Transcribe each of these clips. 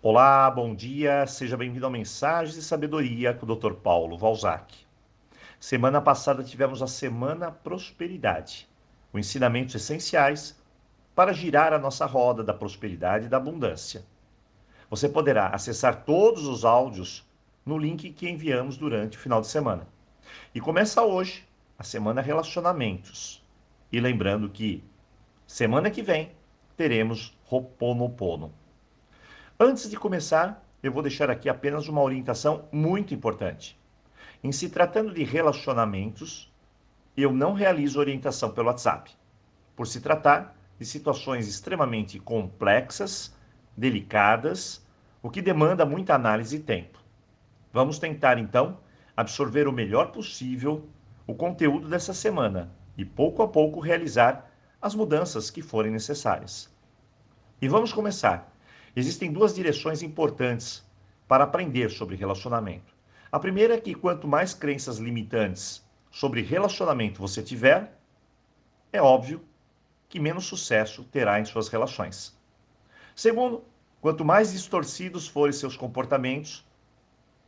Olá, bom dia, seja bem-vindo ao Mensagens de Sabedoria com o Dr. Paulo Valzac. Semana passada tivemos a Semana Prosperidade, com ensinamentos essenciais para girar a nossa roda da prosperidade e da abundância. Você poderá acessar todos os áudios no link que enviamos durante o final de semana. E começa hoje a Semana Relacionamentos. E lembrando que semana que vem teremos Roponopono. Antes de começar, eu vou deixar aqui apenas uma orientação muito importante. Em se tratando de relacionamentos, eu não realizo orientação pelo WhatsApp, por se tratar de situações extremamente complexas, delicadas, o que demanda muita análise e tempo. Vamos tentar então absorver o melhor possível o conteúdo dessa semana e pouco a pouco realizar as mudanças que forem necessárias. E vamos começar Existem duas direções importantes para aprender sobre relacionamento. A primeira é que quanto mais crenças limitantes sobre relacionamento você tiver, é óbvio que menos sucesso terá em suas relações. Segundo, quanto mais distorcidos forem seus comportamentos,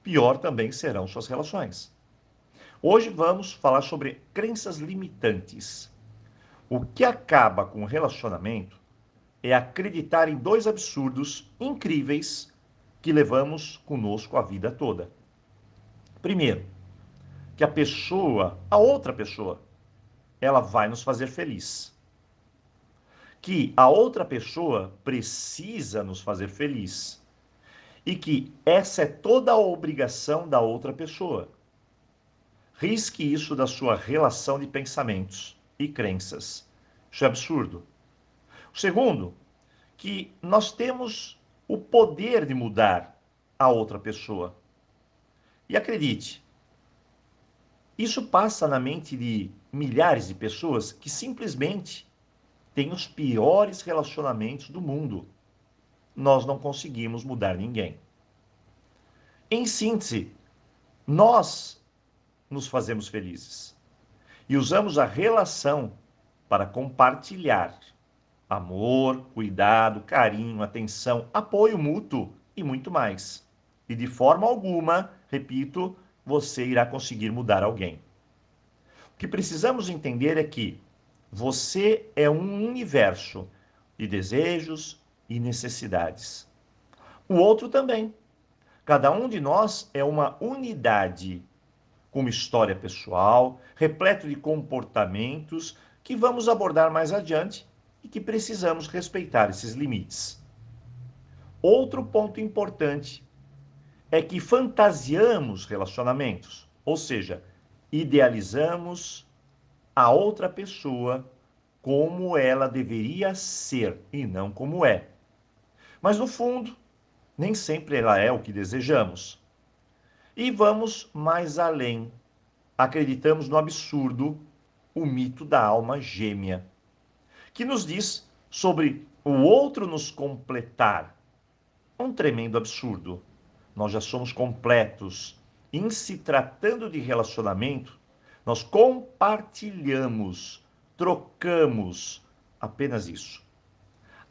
pior também serão suas relações. Hoje vamos falar sobre crenças limitantes. O que acaba com o relacionamento é acreditar em dois absurdos incríveis que levamos conosco a vida toda. Primeiro, que a pessoa, a outra pessoa, ela vai nos fazer feliz. Que a outra pessoa precisa nos fazer feliz. E que essa é toda a obrigação da outra pessoa. Risque isso da sua relação de pensamentos e crenças. Isso é absurdo. O segundo, que nós temos o poder de mudar a outra pessoa. E acredite, isso passa na mente de milhares de pessoas que simplesmente têm os piores relacionamentos do mundo. Nós não conseguimos mudar ninguém. Em síntese, nós nos fazemos felizes e usamos a relação para compartilhar amor, cuidado, carinho, atenção, apoio mútuo e muito mais. E de forma alguma, repito, você irá conseguir mudar alguém. O que precisamos entender é que você é um universo de desejos e necessidades. O outro também. Cada um de nós é uma unidade com uma história pessoal, repleto de comportamentos que vamos abordar mais adiante e que precisamos respeitar esses limites. Outro ponto importante é que fantasiamos relacionamentos, ou seja, idealizamos a outra pessoa como ela deveria ser e não como é. Mas no fundo, nem sempre ela é o que desejamos. E vamos mais além. Acreditamos no absurdo, o mito da alma gêmea que nos diz sobre o outro nos completar. Um tremendo absurdo. Nós já somos completos. Em se tratando de relacionamento, nós compartilhamos, trocamos apenas isso.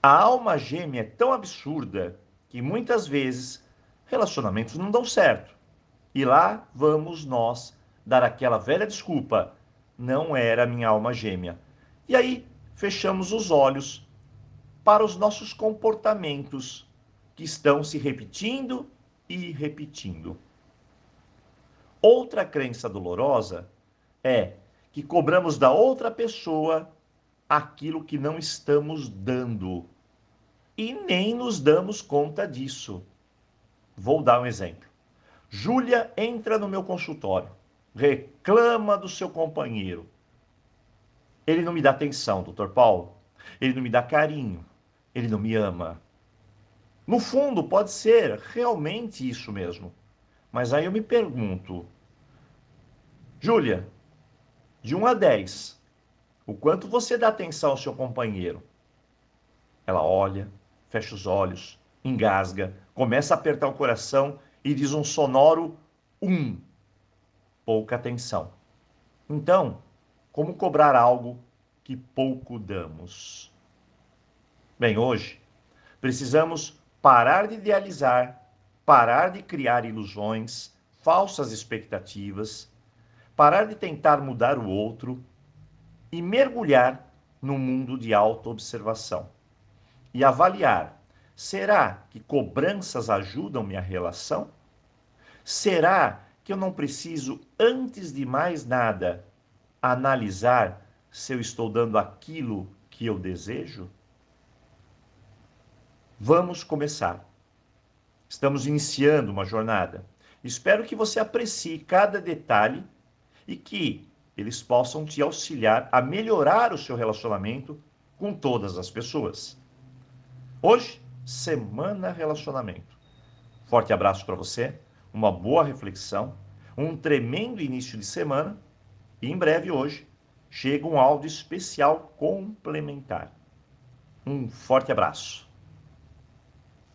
A alma gêmea é tão absurda que muitas vezes relacionamentos não dão certo. E lá vamos nós dar aquela velha desculpa: não era minha alma gêmea. E aí fechamos os olhos para os nossos comportamentos que estão se repetindo e repetindo. Outra crença dolorosa é que cobramos da outra pessoa aquilo que não estamos dando e nem nos damos conta disso. Vou dar um exemplo. Júlia entra no meu consultório, reclama do seu companheiro ele não me dá atenção, doutor Paulo. Ele não me dá carinho. Ele não me ama. No fundo, pode ser realmente isso mesmo. Mas aí eu me pergunto, Júlia, de 1 a 10, o quanto você dá atenção ao seu companheiro? Ela olha, fecha os olhos, engasga, começa a apertar o coração e diz um sonoro um. Pouca atenção. Então, como cobrar algo que pouco damos? Bem, hoje precisamos parar de idealizar, parar de criar ilusões, falsas expectativas, parar de tentar mudar o outro e mergulhar no mundo de autoobservação e avaliar: será que cobranças ajudam minha relação? Será que eu não preciso, antes de mais nada, analisar se eu estou dando aquilo que eu desejo? Vamos começar. Estamos iniciando uma jornada. Espero que você aprecie cada detalhe e que eles possam te auxiliar a melhorar o seu relacionamento com todas as pessoas. Hoje, semana relacionamento. Forte abraço para você, uma boa reflexão, um tremendo início de semana e em breve hoje chega um áudio especial complementar. Um forte abraço.